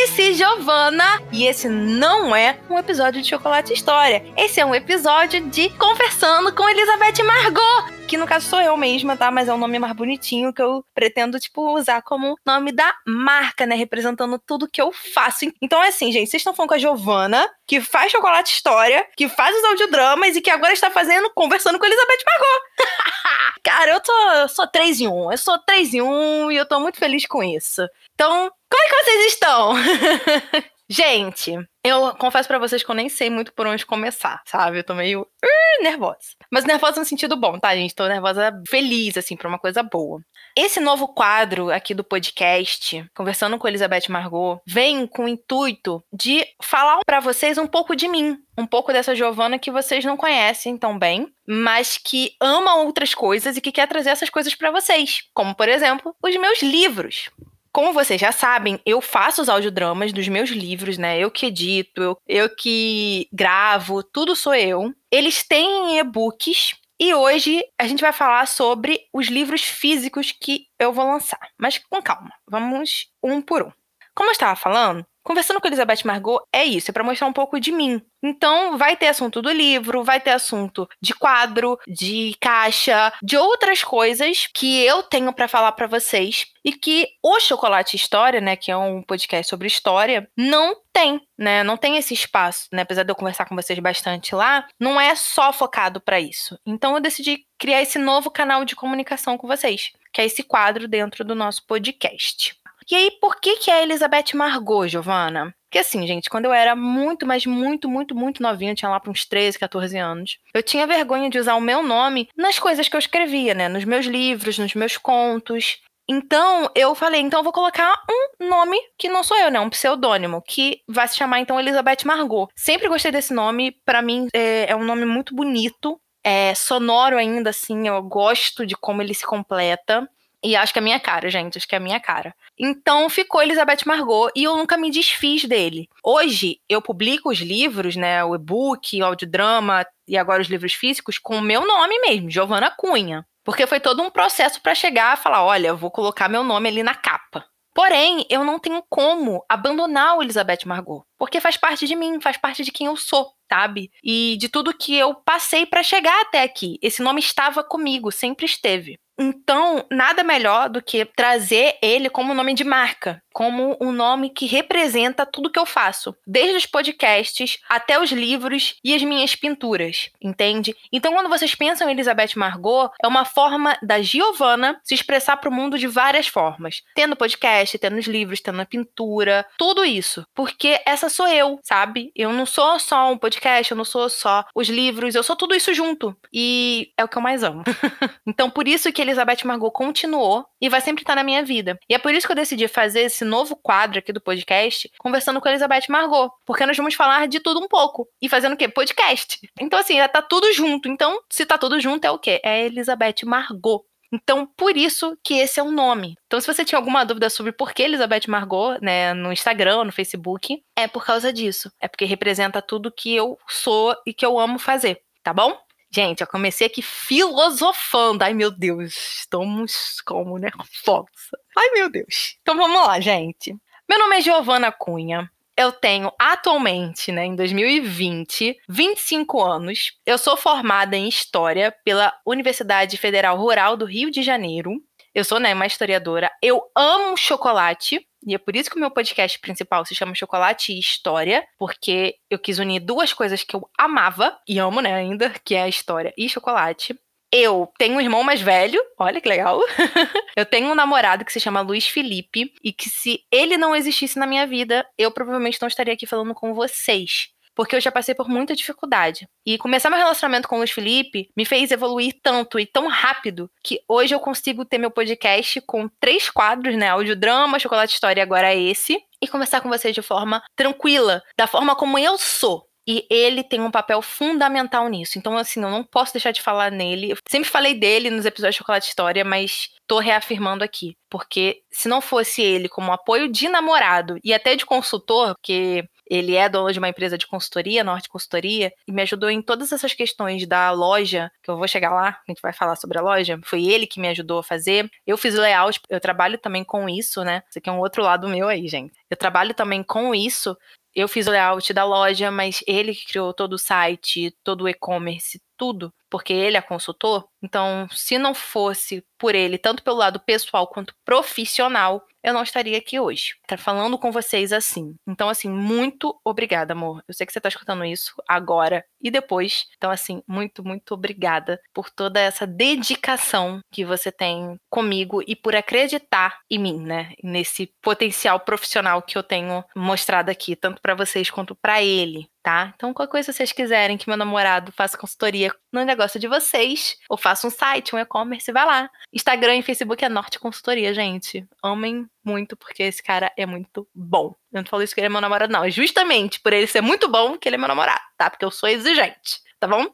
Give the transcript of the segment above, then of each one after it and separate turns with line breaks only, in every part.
is Giovanna. E esse não é um episódio de Chocolate História. Esse é um episódio de Conversando com Elizabeth Margot que no caso sou eu mesma, tá? Mas é um nome mais bonitinho que eu pretendo, tipo, usar como nome da marca, né? Representando tudo que eu faço. Então é assim, gente, vocês estão falando com a Giovana, que faz chocolate história, que faz os audiodramas e que agora está fazendo, conversando com Elizabeth Margot. Cara, eu tô, eu sou 3 em 1. Eu sou 3 em 1 e eu tô muito feliz com isso. Então, como é que vocês estão? Gente, eu confesso para vocês que eu nem sei muito por onde começar, sabe? Eu tô meio uh, nervosa. Mas nervosa no sentido bom, tá, gente? Tô nervosa feliz, assim, pra uma coisa boa. Esse novo quadro aqui do podcast, Conversando com Elizabeth Margot, vem com o intuito de falar para vocês um pouco de mim. Um pouco dessa Giovana que vocês não conhecem tão bem, mas que ama outras coisas e que quer trazer essas coisas para vocês. Como, por exemplo, os meus livros. Como vocês já sabem, eu faço os audiodramas dos meus livros, né? Eu que edito, eu, eu que gravo, tudo sou eu. Eles têm e-books e hoje a gente vai falar sobre os livros físicos que eu vou lançar. Mas com calma, vamos um por um. Como eu estava falando, Conversando com Elizabeth Margot é isso, é para mostrar um pouco de mim. Então, vai ter assunto do livro, vai ter assunto de quadro, de caixa, de outras coisas que eu tenho para falar para vocês e que o Chocolate História, né, que é um podcast sobre história, não tem, né? Não tem esse espaço, né? Apesar de eu conversar com vocês bastante lá, não é só focado para isso. Então, eu decidi criar esse novo canal de comunicação com vocês, que é esse quadro dentro do nosso podcast. E aí, por que que é Elizabeth Margot, Giovana? Porque assim, gente, quando eu era muito, mas muito, muito, muito novinha, tinha lá para uns 13, 14 anos, eu tinha vergonha de usar o meu nome nas coisas que eu escrevia, né? Nos meus livros, nos meus contos. Então, eu falei, então eu vou colocar um nome que não sou eu, né? Um pseudônimo, que vai se chamar então Elizabeth Margot. Sempre gostei desse nome, para mim é, é um nome muito bonito, é sonoro ainda, assim, eu gosto de como ele se completa. E acho que é a minha cara, gente. Acho que é a minha cara. Então ficou Elizabeth Margot e eu nunca me desfiz dele. Hoje eu publico os livros, né? O e-book, o audiodrama e agora os livros físicos com o meu nome mesmo, Giovana Cunha. Porque foi todo um processo para chegar a falar: olha, vou colocar meu nome ali na capa. Porém, eu não tenho como abandonar o Elizabeth Margot, porque faz parte de mim, faz parte de quem eu sou, sabe? E de tudo que eu passei para chegar até aqui. Esse nome estava comigo, sempre esteve. Então, nada melhor do que trazer ele como nome de marca, como um nome que representa tudo que eu faço, desde os podcasts até os livros e as minhas pinturas, entende? Então, quando vocês pensam em Elizabeth Margot, é uma forma da Giovanna se expressar para o mundo de várias formas, tendo podcast, tendo os livros, tendo a pintura, tudo isso, porque essa sou eu, sabe? Eu não sou só um podcast, eu não sou só os livros, eu sou tudo isso junto e é o que eu mais amo. então, por isso que Elizabeth Margot continuou e vai sempre estar na minha vida. E é por isso que eu decidi fazer esse novo quadro aqui do podcast, conversando com a Elizabeth Margot, porque nós vamos falar de tudo um pouco e fazendo o quê? Podcast. Então assim, tá tudo junto. Então, se tá tudo junto é o quê? É Elizabeth Margot. Então, por isso que esse é o nome. Então, se você tinha alguma dúvida sobre por que Elizabeth Margot, né, no Instagram, no Facebook, é por causa disso. É porque representa tudo que eu sou e que eu amo fazer, tá bom? Gente, eu comecei aqui filosofando. Ai, meu Deus, estamos como nervosa. Ai, meu Deus. Então vamos lá, gente. Meu nome é Giovana Cunha. Eu tenho atualmente, né, em 2020, 25 anos. Eu sou formada em História pela Universidade Federal Rural do Rio de Janeiro. Eu sou, né, uma historiadora. Eu amo chocolate. E é por isso que o meu podcast principal se chama Chocolate e História, porque eu quis unir duas coisas que eu amava e amo, né, ainda, que é a história e chocolate. Eu tenho um irmão mais velho, olha que legal. eu tenho um namorado que se chama Luiz Felipe e que se ele não existisse na minha vida, eu provavelmente não estaria aqui falando com vocês porque eu já passei por muita dificuldade. E começar meu relacionamento com o Luiz Felipe me fez evoluir tanto e tão rápido que hoje eu consigo ter meu podcast com três quadros, né? Audiodrama, Chocolate História, agora é esse. E conversar com vocês de forma tranquila, da forma como eu sou. E ele tem um papel fundamental nisso. Então, assim, eu não posso deixar de falar nele. Eu sempre falei dele nos episódios de Chocolate História, mas tô reafirmando aqui. Porque se não fosse ele como apoio de namorado e até de consultor, porque Ele é dono de uma empresa de consultoria, Norte Consultoria, e me ajudou em todas essas questões da loja, que eu vou chegar lá, a gente vai falar sobre a loja. Foi ele que me ajudou a fazer. Eu fiz o layout, eu trabalho também com isso, né? Isso aqui é um outro lado meu aí, gente. Eu trabalho também com isso. Eu fiz o layout da loja, mas ele que criou todo o site, todo o e-commerce, tudo, porque ele é consultor. Então, se não fosse por ele, tanto pelo lado pessoal quanto profissional, eu não estaria aqui hoje, tá falando com vocês assim. Então, assim, muito obrigada, amor. Eu sei que você tá escutando isso agora e depois. Então, assim, muito, muito obrigada por toda essa dedicação que você tem comigo e por acreditar em mim, né? Nesse potencial profissional que eu tenho mostrado aqui, tanto para vocês quanto para ele tá? Então, qualquer coisa que vocês quiserem que meu namorado faça consultoria no negócio de vocês, ou faça um site, um e-commerce, vai lá. Instagram e Facebook é Norte Consultoria, gente. Amem muito, porque esse cara é muito bom. Eu não falo isso que ele é meu namorado, não. É justamente por ele ser muito bom que ele é meu namorado, tá? Porque eu sou exigente, tá bom?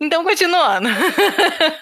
Então, continuando.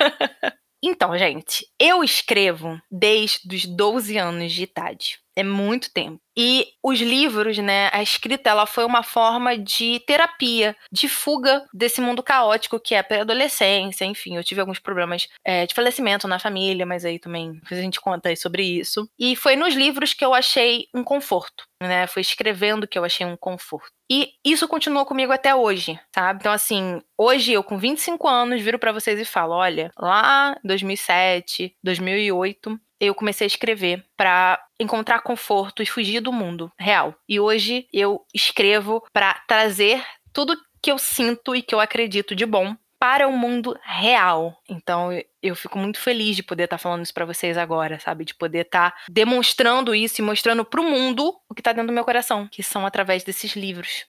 então, gente, eu escrevo desde os 12 anos de idade. É muito tempo. E os livros, né, a escrita, ela foi uma forma de terapia, de fuga desse mundo caótico que é a pré-adolescência. Enfim, eu tive alguns problemas é, de falecimento na família, mas aí também a gente conta aí sobre isso. E foi nos livros que eu achei um conforto, né? Foi escrevendo que eu achei um conforto. E isso continua comigo até hoje, sabe? Então, assim, hoje eu com 25 anos viro para vocês e falo: olha, lá em 2007, 2008, eu comecei a escrever para encontrar conforto e fugir do mundo real. E hoje eu escrevo para trazer tudo que eu sinto e que eu acredito de bom para o mundo real. Então eu fico muito feliz de poder estar tá falando isso para vocês agora, sabe? De poder estar tá demonstrando isso e mostrando para o mundo o que está dentro do meu coração, que são através desses livros.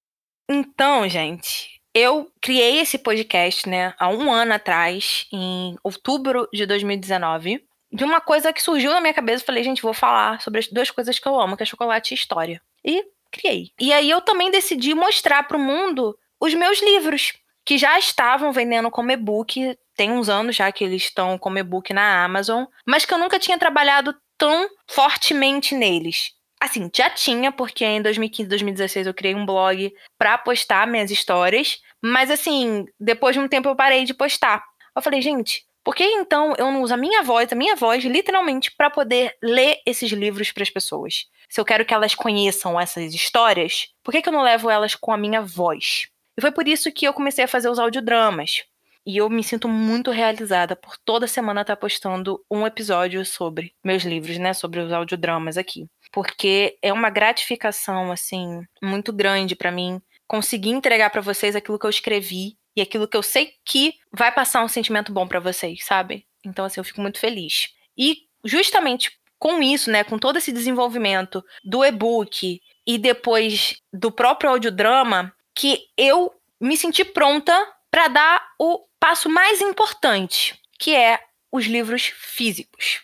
Então, gente, eu criei esse podcast, né, há um ano atrás, em outubro de 2019 de uma coisa que surgiu na minha cabeça. Falei, gente, vou falar sobre as duas coisas que eu amo, que é chocolate e história. E criei. E aí eu também decidi mostrar para o mundo os meus livros, que já estavam vendendo como e-book. Tem uns anos já que eles estão como e-book na Amazon, mas que eu nunca tinha trabalhado tão fortemente neles. Assim, já tinha, porque em 2015, 2016 eu criei um blog para postar minhas histórias, mas assim, depois de um tempo eu parei de postar. Eu falei, gente, por que então eu não uso a minha voz, a minha voz, literalmente, para poder ler esses livros para as pessoas? Se eu quero que elas conheçam essas histórias, por que, que eu não levo elas com a minha voz? E foi por isso que eu comecei a fazer os audiodramas. E eu me sinto muito realizada por toda semana estar postando um episódio sobre meus livros, né? Sobre os audiodramas aqui. Porque é uma gratificação, assim, muito grande para mim conseguir entregar para vocês aquilo que eu escrevi e aquilo que eu sei que vai passar um sentimento bom para vocês, sabe? Então, assim, eu fico muito feliz. E justamente com isso, né, com todo esse desenvolvimento do e-book e depois do próprio audiodrama, que eu me senti pronta para dar o passo mais importante, que é os livros físicos.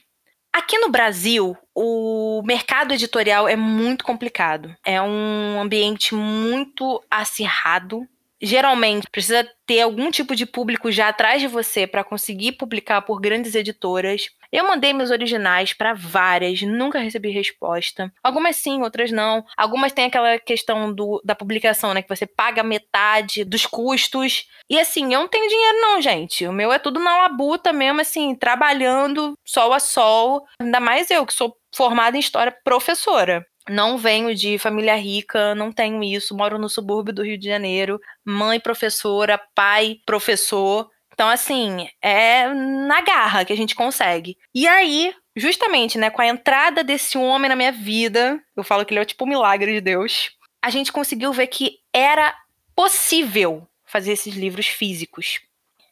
Aqui no Brasil, o mercado editorial é muito complicado. É um ambiente muito acirrado geralmente precisa ter algum tipo de público já atrás de você para conseguir publicar por grandes editoras. Eu mandei meus originais para várias, nunca recebi resposta. Algumas sim, outras não. Algumas têm aquela questão do, da publicação, né? Que você paga metade dos custos. E assim, eu não tenho dinheiro, não, gente. O meu é tudo na labuta mesmo, assim, trabalhando sol a sol. Ainda mais eu, que sou formada em história professora. Não venho de família rica, não tenho isso. Moro no subúrbio do Rio de Janeiro. Mãe professora, pai professor. Então, assim, é na garra que a gente consegue. E aí, justamente, né, com a entrada desse homem na minha vida, eu falo que ele é tipo um milagre de Deus, a gente conseguiu ver que era possível fazer esses livros físicos.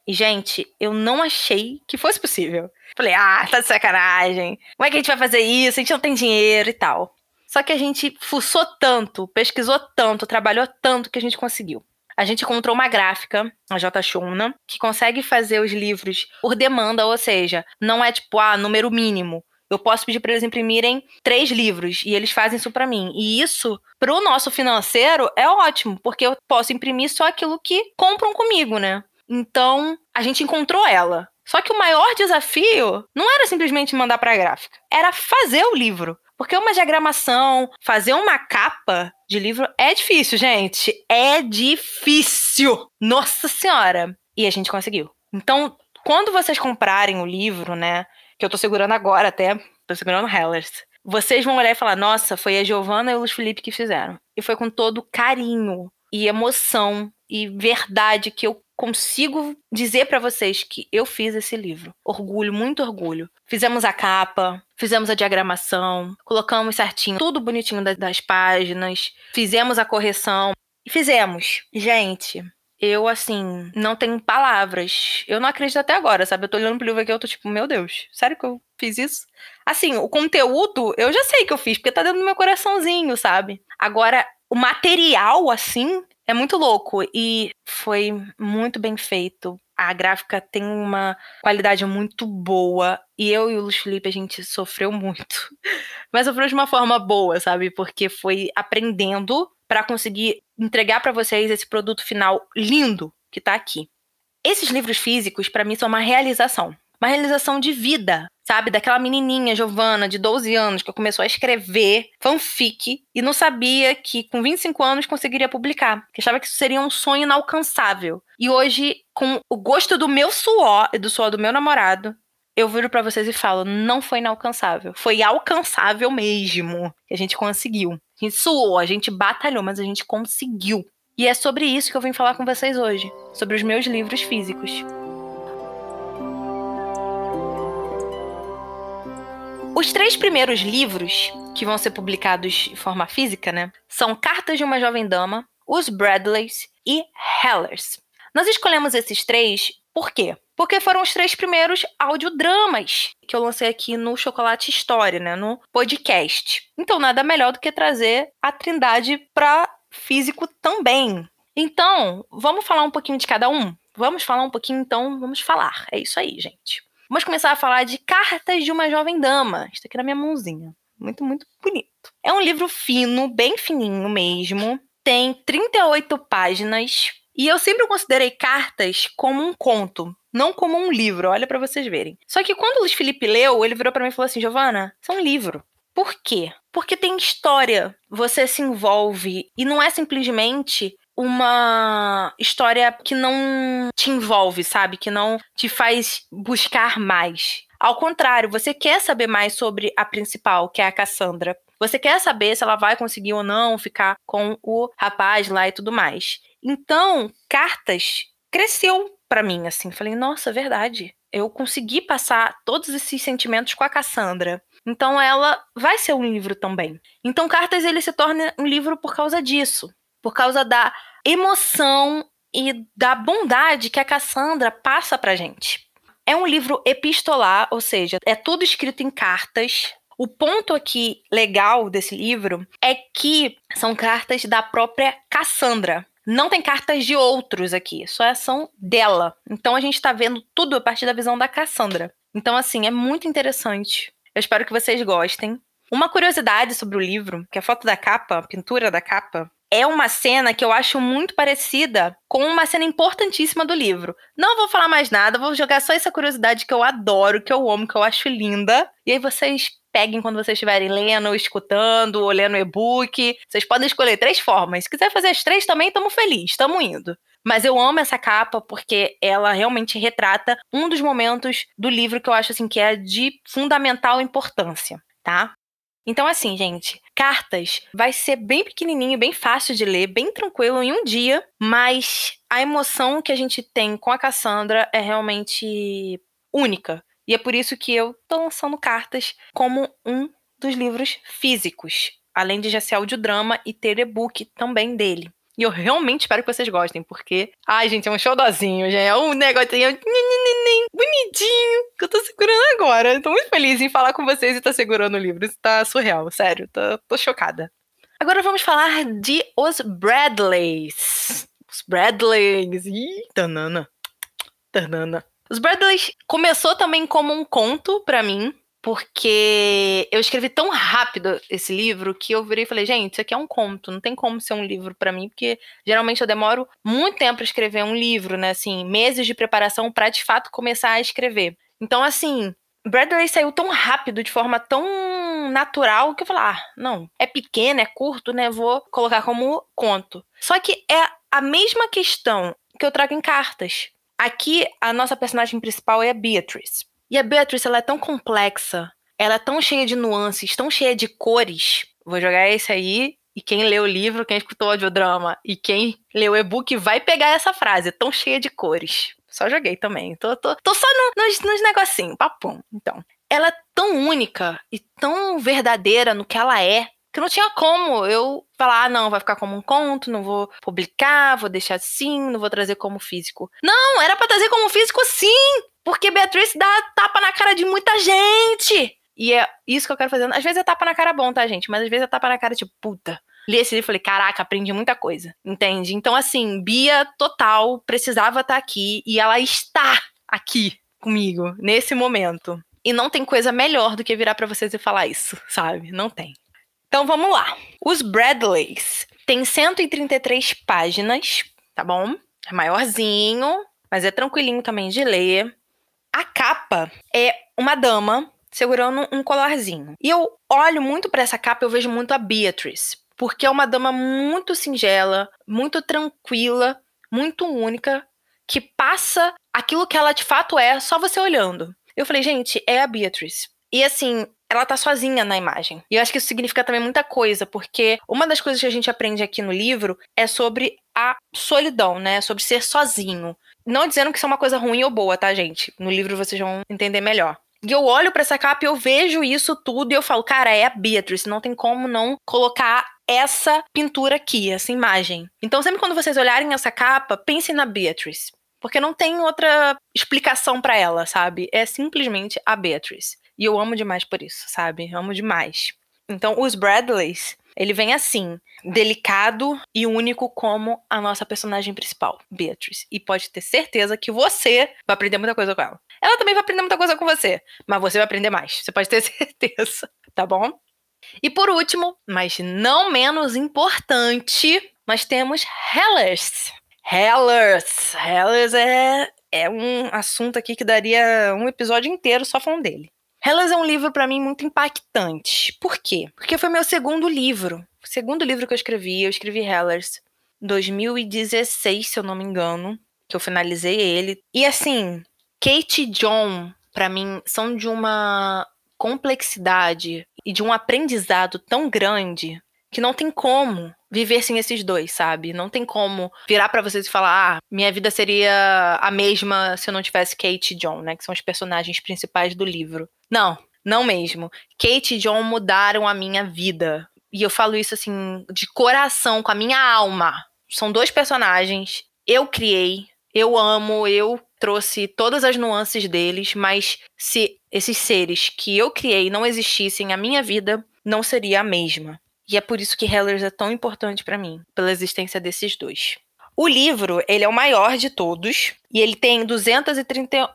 E, gente, eu não achei que fosse possível. Falei, ah, tá de sacanagem. Como é que a gente vai fazer isso? A gente não tem dinheiro e tal. Só que a gente fuçou tanto, pesquisou tanto, trabalhou tanto que a gente conseguiu. A gente encontrou uma gráfica, a J. Shuna, que consegue fazer os livros por demanda, ou seja, não é tipo, ah, número mínimo. Eu posso pedir para eles imprimirem três livros e eles fazem isso para mim. E isso, para o nosso financeiro, é ótimo, porque eu posso imprimir só aquilo que compram comigo, né? Então, a gente encontrou ela. Só que o maior desafio não era simplesmente mandar para a gráfica, era fazer o livro. Porque uma diagramação, fazer uma capa de livro é difícil, gente. É difícil. Nossa Senhora. E a gente conseguiu. Então, quando vocês comprarem o livro, né? Que eu tô segurando agora até, tô segurando Hellers. Vocês vão olhar e falar: nossa, foi a Giovanna e o Luiz Felipe que fizeram. E foi com todo carinho e emoção e verdade que eu consigo dizer para vocês que eu fiz esse livro. Orgulho, muito orgulho. Fizemos a capa, fizemos a diagramação, colocamos certinho, tudo bonitinho das páginas, fizemos a correção e fizemos. Gente, eu, assim, não tenho palavras. Eu não acredito até agora, sabe? Eu tô olhando pro livro aqui, eu tô tipo, meu Deus, sério que eu fiz isso? Assim, o conteúdo, eu já sei que eu fiz, porque tá dentro do meu coraçãozinho, sabe? Agora, o material, assim, é muito louco e foi muito bem feito. A gráfica tem uma qualidade muito boa. E eu e o Luiz Felipe, a gente sofreu muito. Mas sofreu de uma forma boa, sabe? Porque foi aprendendo para conseguir entregar para vocês esse produto final lindo que tá aqui. Esses livros físicos, para mim, são uma realização uma realização de vida, sabe? Daquela menininha, Giovana, de 12 anos, que começou a escrever fanfic e não sabia que com 25 anos conseguiria publicar. Que achava que isso seria um sonho inalcançável. E hoje, com o gosto do meu suor e do suor do meu namorado, eu viro para vocês e falo, não foi inalcançável. Foi alcançável mesmo. A gente conseguiu. A gente suou, a gente batalhou, mas a gente conseguiu. E é sobre isso que eu vim falar com vocês hoje. Sobre os meus livros físicos. Os três primeiros livros que vão ser publicados de forma física, né, são Cartas de uma Jovem Dama, Os Bradleys e Hellers. Nós escolhemos esses três por quê? Porque foram os três primeiros audiodramas que eu lancei aqui no Chocolate História, né, no podcast. Então, nada melhor do que trazer a Trindade para físico também. Então, vamos falar um pouquinho de cada um? Vamos falar um pouquinho, então, vamos falar. É isso aí, gente. Vamos começar a falar de Cartas de uma Jovem Dama. Está aqui na minha mãozinha. Muito, muito bonito. É um livro fino, bem fininho mesmo. Tem 38 páginas. E eu sempre considerei cartas como um conto, não como um livro, olha para vocês verem. Só que quando o Luiz Felipe leu, ele virou para mim e falou assim: Giovana, isso é um livro. Por quê? Porque tem história, você se envolve e não é simplesmente uma história que não te envolve, sabe? Que não te faz buscar mais. Ao contrário, você quer saber mais sobre a principal, que é a Cassandra. Você quer saber se ela vai conseguir ou não ficar com o rapaz lá e tudo mais. Então, Cartas cresceu para mim, assim. Falei, nossa, verdade. Eu consegui passar todos esses sentimentos com a Cassandra. Então ela vai ser um livro também. Então Cartas ele se torna um livro por causa disso, por causa da emoção e da bondade que a Cassandra passa pra gente. É um livro epistolar, ou seja, é tudo escrito em cartas. O ponto aqui legal desse livro é que são cartas da própria Cassandra. Não tem cartas de outros aqui, só são dela. Então a gente está vendo tudo a partir da visão da Cassandra. Então, assim, é muito interessante. Eu espero que vocês gostem. Uma curiosidade sobre o livro, que a foto da capa, a pintura da capa, é uma cena que eu acho muito parecida com uma cena importantíssima do livro. Não vou falar mais nada, vou jogar só essa curiosidade que eu adoro, que eu amo, que eu acho linda. E aí vocês peguem quando vocês estiverem lendo, escutando, ou lendo e-book. Vocês podem escolher três formas. Se quiser fazer as três também, estamos felizes, estamos indo. Mas eu amo essa capa porque ela realmente retrata um dos momentos do livro que eu acho assim que é de fundamental importância, tá? Então, assim, gente, cartas vai ser bem pequenininho, bem fácil de ler, bem tranquilo em um dia, mas a emoção que a gente tem com a Cassandra é realmente única. E é por isso que eu tô lançando cartas como um dos livros físicos, além de já ser audiodrama e ter e-book também dele. E eu realmente espero que vocês gostem, porque. Ai, gente, é um showzinho, gente. É um negocinho bonitinho que eu tô segurando agora. Tô muito feliz em falar com vocês e tá segurando o livro. Isso tá surreal, sério. Tô, tô chocada. Agora vamos falar de Os Bradleys. Os Bradleys. Ih, tanana. Tanana. Os Bradleys começou também como um conto para mim. Porque eu escrevi tão rápido esse livro que eu virei e falei, gente, isso aqui é um conto, não tem como ser um livro para mim, porque geralmente eu demoro muito tempo para escrever um livro, né, assim, meses de preparação para de fato começar a escrever. Então, assim, Bradley saiu tão rápido, de forma tão natural, que eu falei, ah, não, é pequeno, é curto, né, vou colocar como conto. Só que é a mesma questão que eu trago em cartas. Aqui, a nossa personagem principal é a Beatrice. E a Beatrice, ela é tão complexa, ela é tão cheia de nuances, tão cheia de cores. Vou jogar esse aí, e quem lê o livro, quem escutou o audiodrama e quem lê o e-book vai pegar essa frase, tão cheia de cores. Só joguei também. Tô, tô, tô só no, nos, nos negocinhos, papum. Então, ela é tão única e tão verdadeira no que ela é, que não tinha como eu falar, ah, não, vai ficar como um conto, não vou publicar, vou deixar assim, não vou trazer como físico. Não, era para trazer como físico sim! Porque Beatriz dá tapa na cara de muita gente. E é isso que eu quero fazer. Às vezes é tapa na cara bom, tá, gente? Mas às vezes é tapa na cara, tipo, puta. Li esse livro e falei, caraca, aprendi muita coisa. Entende? Então, assim, Bia total precisava estar tá aqui e ela está aqui comigo nesse momento. E não tem coisa melhor do que virar para vocês e falar isso, sabe? Não tem. Então vamos lá. Os Bradleys tem 133 páginas, tá bom? É maiorzinho, mas é tranquilinho também de ler. A capa é uma dama segurando um colarzinho. E eu olho muito para essa capa, eu vejo muito a Beatrice, porque é uma dama muito singela, muito tranquila, muito única, que passa aquilo que ela de fato é só você olhando. Eu falei, gente, é a Beatrice. E assim, ela tá sozinha na imagem. E eu acho que isso significa também muita coisa, porque uma das coisas que a gente aprende aqui no livro é sobre a solidão, né? Sobre ser sozinho. Não dizendo que isso é uma coisa ruim ou boa, tá, gente? No livro vocês vão entender melhor. E eu olho para essa capa e eu vejo isso tudo e eu falo, cara, é a Beatrice, não tem como não colocar essa pintura aqui, essa imagem. Então, sempre quando vocês olharem essa capa, pensem na Beatrice. Porque não tem outra explicação para ela, sabe? É simplesmente a Beatrice. E eu amo demais por isso, sabe? Eu amo demais. Então, os Bradleys, ele vem assim, delicado e único como a nossa personagem principal, Beatrice. E pode ter certeza que você vai aprender muita coisa com ela. Ela também vai aprender muita coisa com você, mas você vai aprender mais. Você pode ter certeza, tá bom? E por último, mas não menos importante, nós temos Hellers. Hellers. Hellers é, é um assunto aqui que daria um episódio inteiro só falando dele. Hellas é um livro para mim muito impactante. Por quê? Porque foi meu segundo livro. O segundo livro que eu escrevi, eu escrevi Hellas 2016, se eu não me engano, que eu finalizei ele. E assim, Kate e John, para mim, são de uma complexidade e de um aprendizado tão grande que não tem como viver sem esses dois, sabe? Não tem como virar para vocês e falar, ah, minha vida seria a mesma se eu não tivesse Kate e John, né? Que são os personagens principais do livro. Não, não mesmo. Kate e John mudaram a minha vida. E eu falo isso assim, de coração, com a minha alma. São dois personagens. Eu criei, eu amo, eu trouxe todas as nuances deles, mas se esses seres que eu criei não existissem, a minha vida não seria a mesma. E é por isso que Hellers é tão importante para mim, pela existência desses dois. O livro, ele é o maior de todos e ele tem 231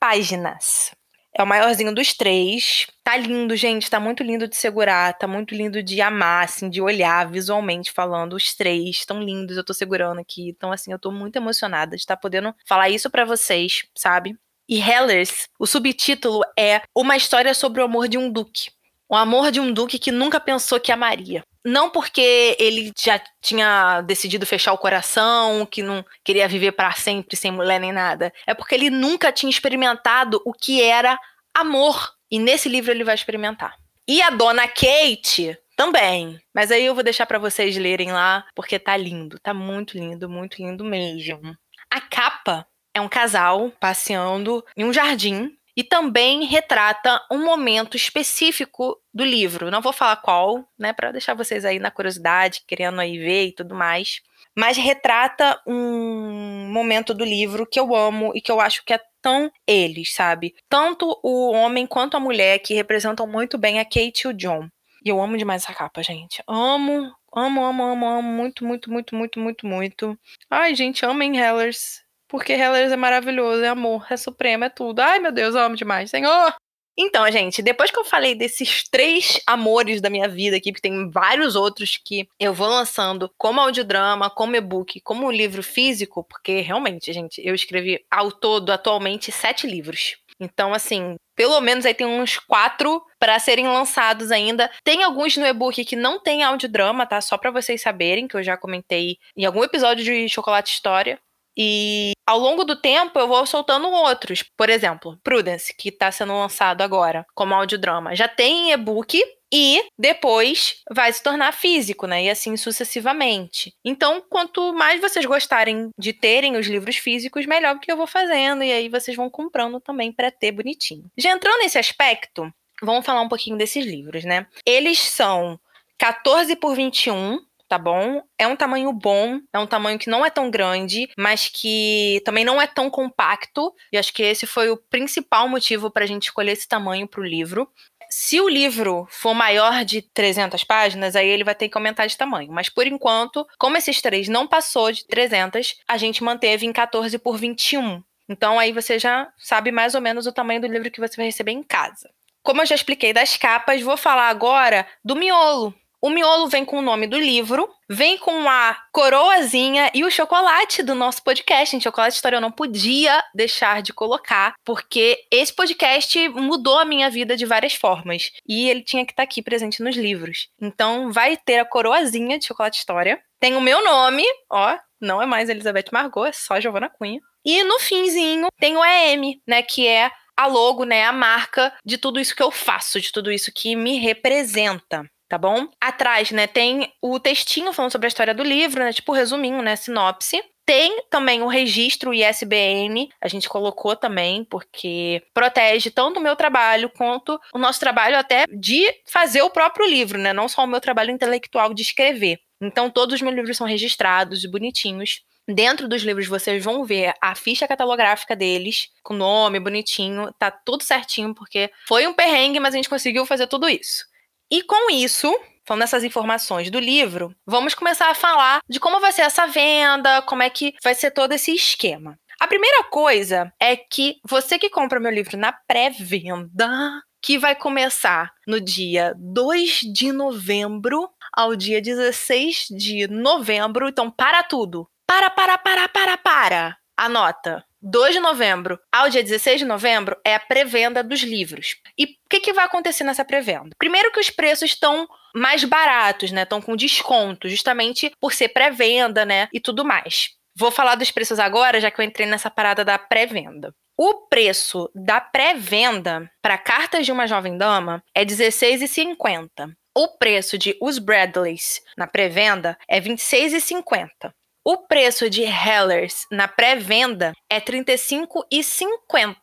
páginas. É o maiorzinho dos três. Tá lindo, gente. Tá muito lindo de segurar. Tá muito lindo de amar, assim, de olhar visualmente falando. Os três tão lindos. Eu tô segurando aqui. Então, assim, eu tô muito emocionada de estar tá podendo falar isso para vocês, sabe? E Hellers, o subtítulo é Uma História sobre o Amor de um Duque. O amor de um duque que nunca pensou que amaria. Não porque ele já tinha decidido fechar o coração, que não queria viver para sempre sem mulher nem nada. É porque ele nunca tinha experimentado o que era amor. E nesse livro ele vai experimentar. E a dona Kate também. Mas aí eu vou deixar para vocês lerem lá, porque tá lindo, tá muito lindo, muito lindo mesmo. A capa é um casal passeando em um jardim e também retrata um momento específico do livro. Não vou falar qual, né, para deixar vocês aí na curiosidade, querendo aí ver e tudo mais. Mas retrata um momento do livro que eu amo e que eu acho que é tão eles, sabe? Tanto o homem quanto a mulher que representam muito bem a Kate e o John. E eu amo demais essa capa, gente. Amo, amo, amo, amo, amo muito, muito, muito, muito, muito, muito. Ai, gente, amem Hellers. Porque Hellers é maravilhoso, é amor, é supremo, é tudo. Ai, meu Deus, eu amo demais. Senhor! Então, gente, depois que eu falei desses três amores da minha vida aqui, porque tem vários outros que eu vou lançando como audiodrama, como e-book, como livro físico, porque realmente, gente, eu escrevi ao todo, atualmente, sete livros. Então, assim, pelo menos aí tem uns quatro para serem lançados ainda. Tem alguns no e-book que não tem audiodrama, tá? Só para vocês saberem, que eu já comentei em algum episódio de Chocolate História. E ao longo do tempo eu vou soltando outros. Por exemplo, Prudence, que está sendo lançado agora como audiodrama. Já tem e-book e depois vai se tornar físico, né? E assim sucessivamente. Então, quanto mais vocês gostarem de terem os livros físicos, melhor que eu vou fazendo. E aí vocês vão comprando também para ter bonitinho. Já entrando nesse aspecto, vamos falar um pouquinho desses livros, né? Eles são 14 por 21, tá bom? É um tamanho bom, é um tamanho que não é tão grande, mas que também não é tão compacto. E acho que esse foi o principal motivo para a gente escolher esse tamanho para o livro. Se o livro for maior de 300 páginas, aí ele vai ter que aumentar de tamanho. Mas por enquanto, como esses três não passou de 300, a gente manteve em 14 por 21. Então aí você já sabe mais ou menos o tamanho do livro que você vai receber em casa. Como eu já expliquei das capas, vou falar agora do miolo, o miolo vem com o nome do livro, vem com a coroazinha e o chocolate do nosso podcast. Gente, chocolate história eu não podia deixar de colocar, porque esse podcast mudou a minha vida de várias formas. E ele tinha que estar tá aqui presente nos livros. Então vai ter a coroazinha de chocolate história. Tem o meu nome, ó, não é mais Elizabeth Margot, é só Giovana Cunha. E no finzinho tem o EM, né, que é a logo, né, a marca de tudo isso que eu faço, de tudo isso que me representa tá bom? Atrás, né, tem o textinho falando sobre a história do livro, né, tipo resuminho, né, sinopse. Tem também o registro ISBN, a gente colocou também, porque protege tanto o meu trabalho quanto o nosso trabalho até de fazer o próprio livro, né? Não só o meu trabalho intelectual de escrever. Então, todos os meus livros são registrados e bonitinhos. Dentro dos livros vocês vão ver a ficha catalográfica deles, com nome bonitinho, tá tudo certinho, porque foi um perrengue, mas a gente conseguiu fazer tudo isso. E com isso, falando essas informações do livro, vamos começar a falar de como vai ser essa venda, como é que vai ser todo esse esquema. A primeira coisa é que você que compra meu livro na pré-venda, que vai começar no dia 2 de novembro ao dia 16 de novembro, então para tudo. Para, para, para, para, para. Anota. 2 de novembro ao dia 16 de novembro é a pré-venda dos livros. E o que, que vai acontecer nessa pré-venda? Primeiro que os preços estão mais baratos, né? Estão com desconto, justamente por ser pré-venda, né? E tudo mais. Vou falar dos preços agora, já que eu entrei nessa parada da pré-venda. O preço da pré-venda para cartas de uma jovem dama é R$16,50. O preço de Os Bradleys na pré-venda é R$26,50. O preço de Hellers na pré-venda é R$ 35,50.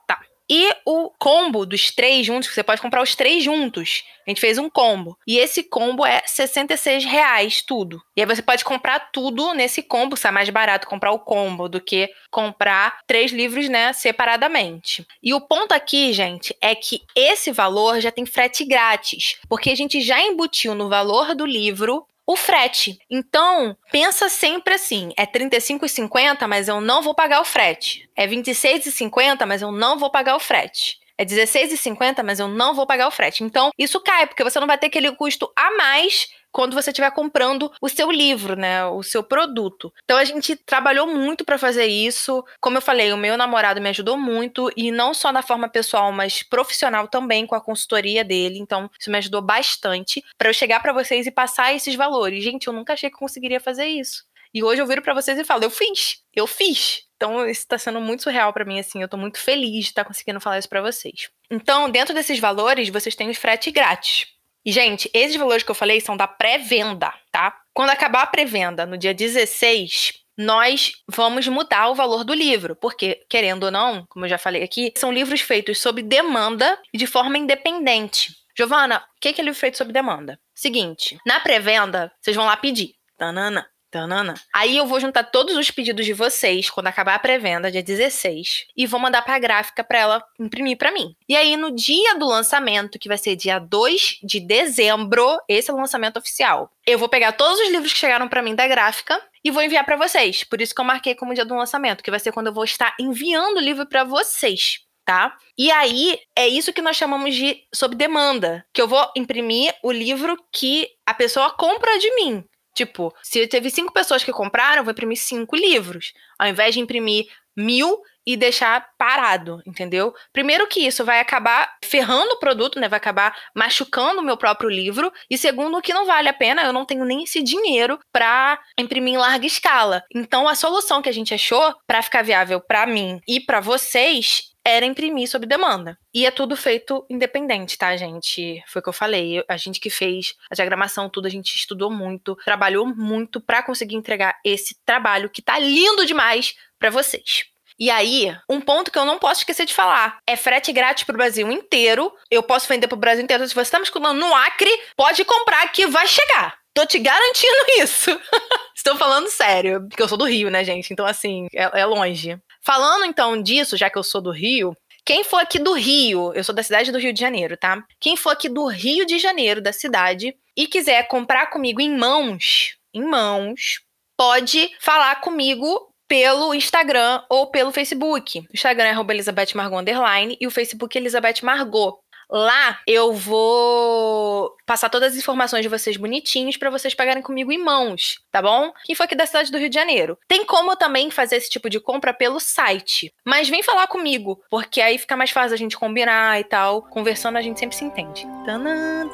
E o combo dos três juntos, você pode comprar os três juntos. A gente fez um combo. E esse combo é 66 reais tudo. E aí você pode comprar tudo nesse combo. Sai mais barato comprar o combo do que comprar três livros, né, separadamente. E o ponto aqui, gente, é que esse valor já tem frete grátis. Porque a gente já embutiu no valor do livro o frete. Então, pensa sempre assim: é R$ 35,50, mas eu não vou pagar o frete. É R$ 26,50, mas eu não vou pagar o frete. É R$16,50, mas eu não vou pagar o frete. Então, isso cai, porque você não vai ter aquele custo a mais quando você estiver comprando o seu livro, né, o seu produto. Então a gente trabalhou muito para fazer isso. Como eu falei, o meu namorado me ajudou muito e não só na forma pessoal, mas profissional também com a consultoria dele. Então isso me ajudou bastante para eu chegar para vocês e passar esses valores. Gente, eu nunca achei que conseguiria fazer isso. E hoje eu viro para vocês e falo, eu fiz, eu fiz. Então, isso está sendo muito surreal para mim, assim. Eu tô muito feliz de estar tá conseguindo falar isso para vocês. Então, dentro desses valores, vocês têm os frete grátis. E, gente, esses valores que eu falei são da pré-venda, tá? Quando acabar a pré-venda, no dia 16, nós vamos mudar o valor do livro, porque, querendo ou não, como eu já falei aqui, são livros feitos sob demanda e de forma independente. Giovana, o que é livro feito sob demanda? Seguinte, na pré-venda, vocês vão lá pedir. Tanana. Aí eu vou juntar todos os pedidos de vocês quando acabar a pré-venda, dia 16, e vou mandar pra gráfica pra ela imprimir para mim. E aí no dia do lançamento, que vai ser dia 2 de dezembro, esse é o lançamento oficial. Eu vou pegar todos os livros que chegaram para mim da gráfica e vou enviar para vocês. Por isso que eu marquei como dia do lançamento, que vai ser quando eu vou estar enviando o livro para vocês. tá? E aí é isso que nós chamamos de sob demanda, que eu vou imprimir o livro que a pessoa compra de mim. Tipo, se teve cinco pessoas que compraram, eu vou imprimir cinco livros. Ao invés de imprimir mil e deixar parado, entendeu? Primeiro que isso vai acabar ferrando o produto, né? Vai acabar machucando o meu próprio livro. E segundo que não vale a pena, eu não tenho nem esse dinheiro para imprimir em larga escala. Então a solução que a gente achou para ficar viável para mim e para vocês era imprimir sob demanda. E é tudo feito independente, tá, gente? Foi o que eu falei. A gente que fez a diagramação, tudo, a gente estudou muito, trabalhou muito para conseguir entregar esse trabalho que tá lindo demais para vocês. E aí, um ponto que eu não posso esquecer de falar: é frete grátis pro Brasil inteiro. Eu posso vender pro Brasil inteiro. Se você tá me escutando no Acre, pode comprar que vai chegar. Tô te garantindo isso. Estou falando sério, porque eu sou do Rio, né, gente? Então, assim, é, é longe. Falando então disso, já que eu sou do Rio, quem for aqui do Rio, eu sou da cidade do Rio de Janeiro, tá? Quem for aqui do Rio de Janeiro, da cidade, e quiser comprar comigo em mãos, em mãos, pode falar comigo pelo Instagram ou pelo Facebook. O Instagram é Elizabeth Margot underline e o Facebook é Elizabeth Margot. Lá eu vou passar todas as informações de vocês bonitinhos para vocês pagarem comigo em mãos, tá bom? Quem for aqui da cidade do Rio de Janeiro. Tem como também fazer esse tipo de compra pelo site. Mas vem falar comigo, porque aí fica mais fácil a gente combinar e tal. Conversando a gente sempre se entende. Tanã,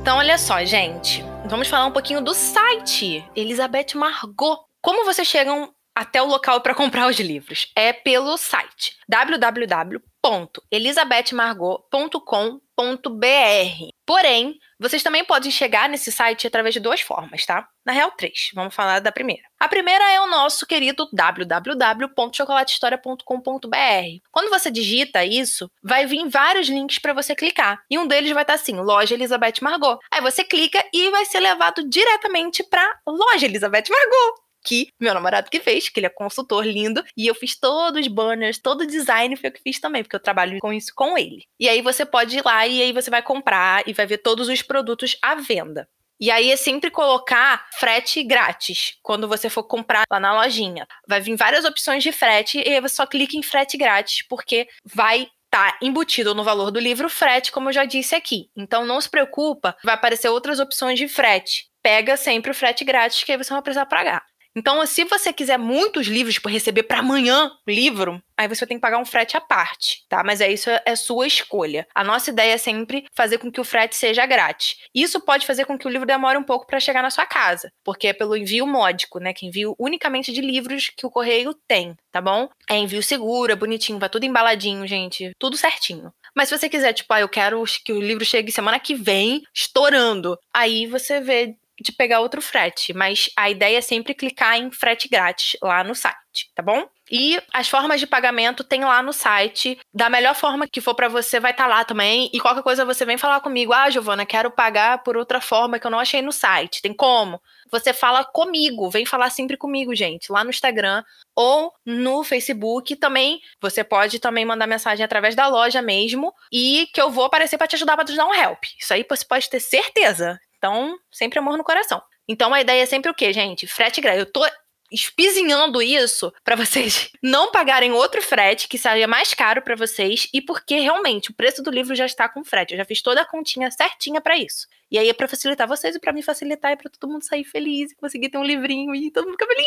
Então, olha só, gente. Vamos falar um pouquinho do site Elizabeth Margot. Como vocês chegam até o local para comprar os livros? É pelo site www.elizabethmargot.com.br. Porém, vocês também podem chegar nesse site através de duas formas, tá? Na real, três. Vamos falar da primeira. A primeira é o nosso querido www.chocolatehistoria.com.br. Quando você digita isso, vai vir vários links para você clicar. E um deles vai estar tá assim: Loja Elizabeth Margot. Aí você clica e vai ser levado diretamente para Loja Elizabeth Margot que meu namorado que fez, que ele é consultor lindo, e eu fiz todos os banners, todo o design foi eu que fiz também, porque eu trabalho com isso com ele. E aí você pode ir lá e aí você vai comprar e vai ver todos os produtos à venda. E aí é sempre colocar frete grátis quando você for comprar lá na lojinha. Vai vir várias opções de frete e aí você só clica em frete grátis, porque vai tá embutido no valor do livro frete, como eu já disse aqui. Então não se preocupa, vai aparecer outras opções de frete. Pega sempre o frete grátis que aí você não vai precisar pagar. Então, se você quiser muitos livros para receber para amanhã livro, aí você tem que pagar um frete à parte, tá? Mas é isso é sua escolha. A nossa ideia é sempre fazer com que o frete seja grátis. Isso pode fazer com que o livro demore um pouco para chegar na sua casa, porque é pelo envio módico, né? Que envio unicamente de livros que o correio tem, tá bom? É envio seguro, é bonitinho, vai tudo embaladinho, gente, tudo certinho. Mas se você quiser, tipo, ah, eu quero que o livro chegue semana que vem, estourando, aí você vê de pegar outro frete, mas a ideia é sempre clicar em frete grátis lá no site, tá bom? E as formas de pagamento tem lá no site. Da melhor forma que for para você, vai estar tá lá também. E qualquer coisa você vem falar comigo. Ah, Giovana, quero pagar por outra forma que eu não achei no site. Tem como? Você fala comigo, vem falar sempre comigo, gente, lá no Instagram ou no Facebook. Também você pode também mandar mensagem através da loja mesmo e que eu vou aparecer para te ajudar para te dar um help. Isso aí você pode ter certeza. Então, sempre amor no coração. Então a ideia é sempre o quê, gente? Frete grátis. Eu tô espizinhando isso para vocês não pagarem outro frete que seja mais caro para vocês e porque realmente o preço do livro já está com frete. Eu já fiz toda a continha certinha para isso. E aí é para facilitar vocês e para me facilitar e para todo mundo sair feliz e conseguir ter um livrinho e todo mundo ficar feliz,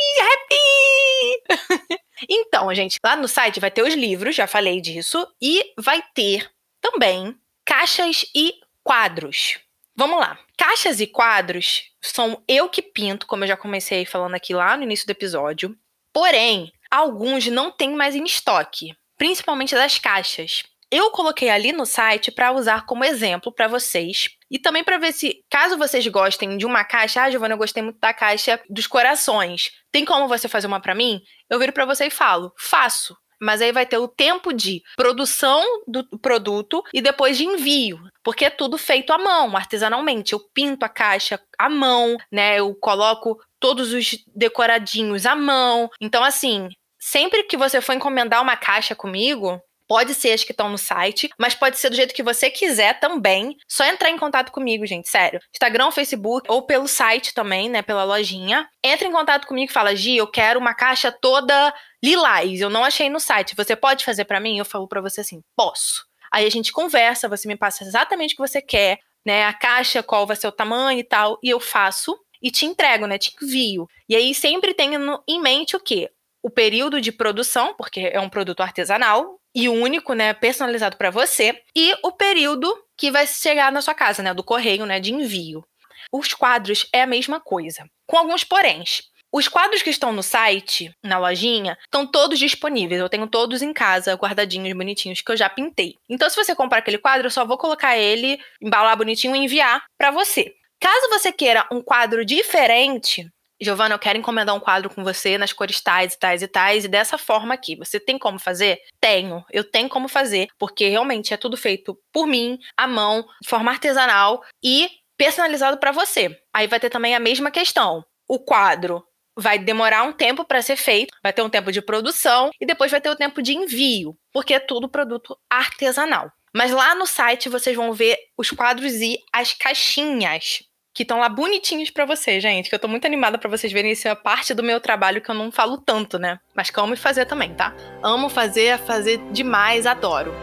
happy. então, gente, lá no site vai ter os livros, já falei disso, e vai ter também caixas e quadros. Vamos lá. Caixas e quadros são eu que pinto, como eu já comecei falando aqui lá no início do episódio. Porém, alguns não tem mais em estoque, principalmente das caixas. Eu coloquei ali no site para usar como exemplo para vocês e também para ver se, caso vocês gostem de uma caixa, ah, Giovana, eu gostei muito da caixa dos corações. Tem como você fazer uma para mim? Eu viro para você e falo: "Faço". Mas aí vai ter o tempo de produção do produto e depois de envio, porque é tudo feito à mão, artesanalmente. Eu pinto a caixa à mão, né? Eu coloco todos os decoradinhos à mão. Então, assim, sempre que você for encomendar uma caixa comigo, Pode ser as que estão no site, mas pode ser do jeito que você quiser também. Só entrar em contato comigo, gente, sério. Instagram, Facebook ou pelo site também, né, pela lojinha. Entra em contato comigo e fala: "Gi, eu quero uma caixa toda lilás. Eu não achei no site. Você pode fazer para mim?" Eu falo para você assim: "Posso." Aí a gente conversa, você me passa exatamente o que você quer, né? A caixa, qual vai ser o tamanho e tal, e eu faço e te entrego, né? Te envio. E aí sempre tenho em mente o quê? O período de produção, porque é um produto artesanal e único, né, personalizado para você, e o período que vai chegar na sua casa, né, do correio, né, de envio. Os quadros é a mesma coisa, com alguns poréns. Os quadros que estão no site, na lojinha, estão todos disponíveis. Eu tenho todos em casa, guardadinhos, bonitinhos, que eu já pintei. Então, se você comprar aquele quadro, eu só vou colocar ele, embalar bonitinho e enviar para você. Caso você queira um quadro diferente, Giovana, eu quero encomendar um quadro com você nas cores tais e tais e tais, e dessa forma aqui. Você tem como fazer? Tenho. Eu tenho como fazer, porque realmente é tudo feito por mim, à mão, de forma artesanal e personalizado para você. Aí vai ter também a mesma questão. O quadro vai demorar um tempo para ser feito, vai ter um tempo de produção e depois vai ter o tempo de envio, porque é tudo produto artesanal. Mas lá no site vocês vão ver os quadros e as caixinhas que estão lá bonitinhos para vocês, gente. Que eu tô muito animada para vocês verem essa parte do meu trabalho que eu não falo tanto, né? Mas que eu amo fazer também, tá? Amo fazer, fazer demais, adoro.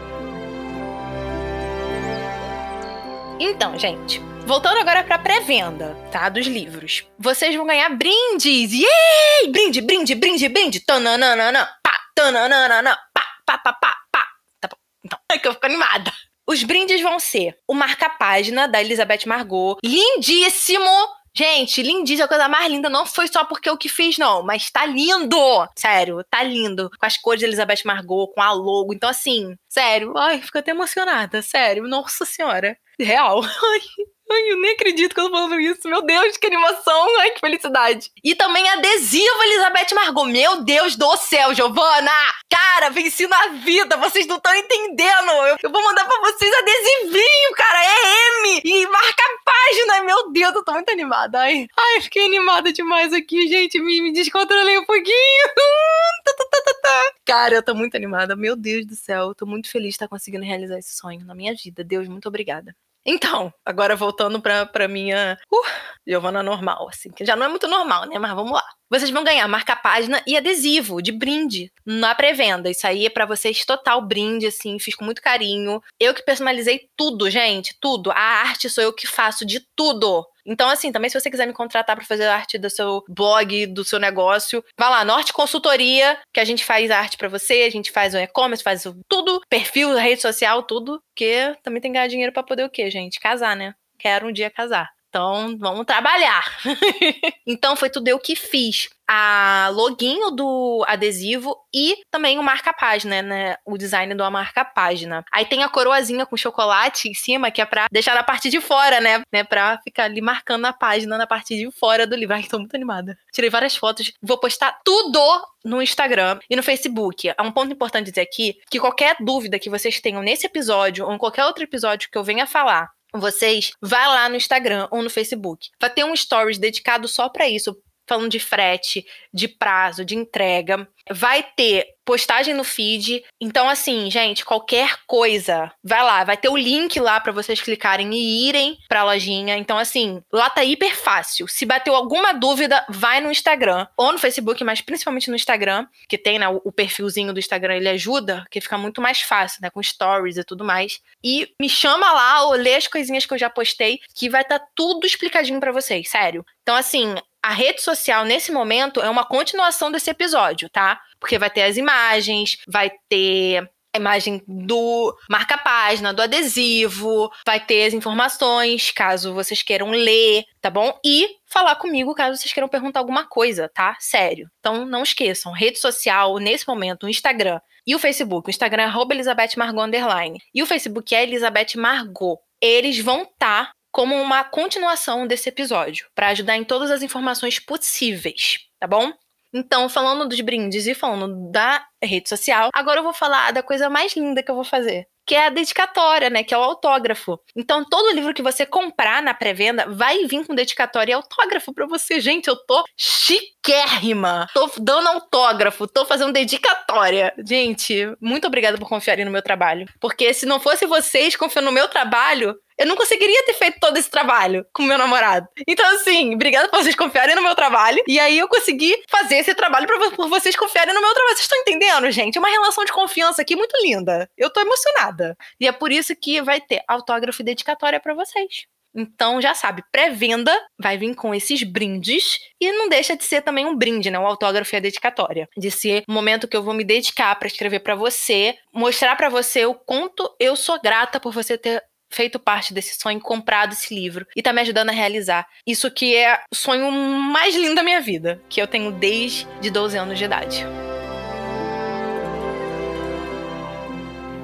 Então, gente, voltando agora pra pré-venda, tá? Dos livros. Vocês vão ganhar brindes! Yay! Brinde, brinde, brinde, brinde! Tananana, pá, tananana, pá, pá, pá, pá, pá. Tá bom, então, é que eu fico animada. Os brindes vão ser o marca-página da Elizabeth Margot, lindíssimo! Gente, lindíssimo, a coisa mais linda. Não foi só porque eu que fiz, não, mas tá lindo! Sério, tá lindo. Com as cores de Elizabeth Margot, com a logo. Então, assim, sério, ai, fico até emocionada, sério. Nossa senhora. Real. Ai, Ai, eu nem acredito que eu tô falando isso. Meu Deus, que animação. Ai, que felicidade. E também adesivo Elizabeth Margot. Meu Deus do céu, Giovana. Cara, venci na vida. Vocês não estão entendendo. Eu, vou mandar pra vocês adesivinho, cara. É M. E marca a página. Meu Deus, eu tô muito animada. Ai, ai fiquei animada demais aqui, gente. Me, me descontrolei um pouquinho. Cara, eu tô muito animada. Meu Deus do céu. Eu tô muito feliz de estar conseguindo realizar esse sonho na minha vida. Deus, muito obrigada. Então, agora voltando pra, pra minha uh, Giovana normal, assim, que já não é muito normal, né? Mas vamos lá. Vocês vão ganhar marca-página e adesivo de brinde na pré-venda. Isso aí é para vocês total brinde, assim, fiz com muito carinho. Eu que personalizei tudo, gente, tudo. A arte sou eu que faço de tudo. Então, assim, também se você quiser me contratar para fazer arte do seu blog, do seu negócio, vá lá, Norte Consultoria, que a gente faz arte para você, a gente faz o e-commerce, faz tudo, perfil, rede social, tudo, porque também tem que ganhar dinheiro para poder o quê, gente? Casar, né? Quero um dia casar. Então, vamos trabalhar. então, foi tudo eu que fiz. A loginho do adesivo e também o marca-página, né? O design do marca-página. Aí tem a coroazinha com chocolate em cima, que é pra deixar na parte de fora, né? né? Pra ficar ali marcando a página na parte de fora do livro. Ai, tô muito animada. Tirei várias fotos. Vou postar tudo no Instagram e no Facebook. É um ponto importante dizer aqui que qualquer dúvida que vocês tenham nesse episódio ou em qualquer outro episódio que eu venha falar vocês, vai lá no Instagram ou no Facebook. Vai ter um stories dedicado só para isso, falando de frete, de prazo, de entrega. Vai ter postagem no feed. Então, assim, gente, qualquer coisa, vai lá, vai ter o link lá para vocês clicarem e irem pra lojinha. Então, assim, lá tá hiper fácil. Se bateu alguma dúvida, vai no Instagram ou no Facebook, mas principalmente no Instagram, que tem né, o perfilzinho do Instagram, ele ajuda, que fica muito mais fácil, né, com stories e tudo mais. E me chama lá ou lê as coisinhas que eu já postei, que vai estar tá tudo explicadinho para vocês, sério. Então, assim, a rede social nesse momento é uma continuação desse episódio, tá? Porque vai ter as imagens, vai ter a imagem do marca-página, do adesivo, vai ter as informações, caso vocês queiram ler, tá bom? E falar comigo caso vocês queiram perguntar alguma coisa, tá? Sério. Então não esqueçam, rede social, nesse momento, o Instagram e o Facebook. O Instagram é Elizabeth Margot underline. E o Facebook é Elizabeth Margot. Eles vão estar tá como uma continuação desse episódio, para ajudar em todas as informações possíveis, tá bom? Então, falando dos brindes e falando da rede social, agora eu vou falar da coisa mais linda que eu vou fazer, que é a dedicatória, né? Que é o autógrafo. Então, todo livro que você comprar na pré-venda vai vir com dedicatória e autógrafo para você. Gente, eu tô chique chiquérrima. Tô dando autógrafo, tô fazendo dedicatória. Gente, muito obrigada por confiarem no meu trabalho. Porque se não fosse vocês confiando no meu trabalho, eu não conseguiria ter feito todo esse trabalho com meu namorado. Então, assim, obrigada por vocês confiarem no meu trabalho. E aí eu consegui fazer esse trabalho pra, por vocês confiarem no meu trabalho. Vocês estão entendendo, gente? É uma relação de confiança aqui muito linda. Eu tô emocionada. E é por isso que vai ter autógrafo e dedicatória para vocês. Então já sabe, pré-venda vai vir com esses brindes e não deixa de ser também um brinde, né? O autógrafo e a dedicatória, de ser o momento que eu vou me dedicar para escrever para você, mostrar para você o quanto eu sou grata por você ter feito parte desse sonho, comprado esse livro e tá me ajudando a realizar. Isso que é o sonho mais lindo da minha vida, que eu tenho desde 12 anos de idade.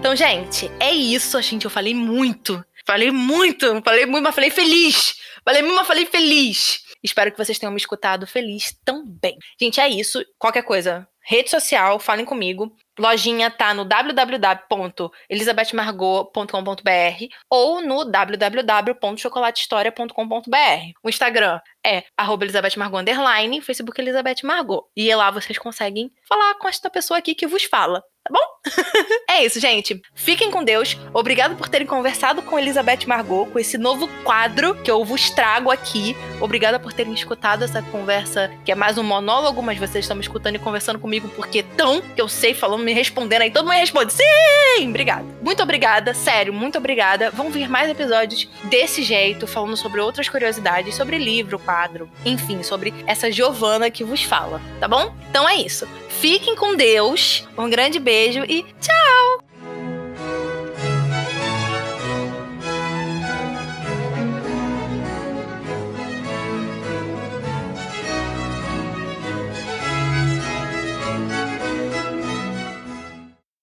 Então, gente, é isso. Gente, eu falei muito. Falei muito, falei muito, mas falei feliz. Falei muito, mas falei feliz. Espero que vocês tenham me escutado feliz também. Gente, é isso. Qualquer coisa, rede social, falem comigo. Lojinha tá no www.elisabethmargot.com.br ou no www.chocolatehistoria.com.br. O Instagram é arroba Elizabeth Margot underline, Facebook Elizabeth Margot. E lá vocês conseguem falar com esta pessoa aqui que vos fala. Tá bom? é isso, gente. Fiquem com Deus. Obrigado por terem conversado com Elizabeth Margot, com esse novo quadro que eu vos trago aqui. Obrigada por terem escutado essa conversa, que é mais um monólogo, mas vocês estão me escutando e conversando comigo porque tão que eu sei, falando, me respondendo aí. Todo mundo responde sim! Obrigada. Muito obrigada, sério, muito obrigada. Vão vir mais episódios desse jeito, falando sobre outras curiosidades, sobre livro, quadro, enfim, sobre essa Giovana que vos fala, tá bom? Então é isso. Fiquem com Deus. Um grande beijo e tchau!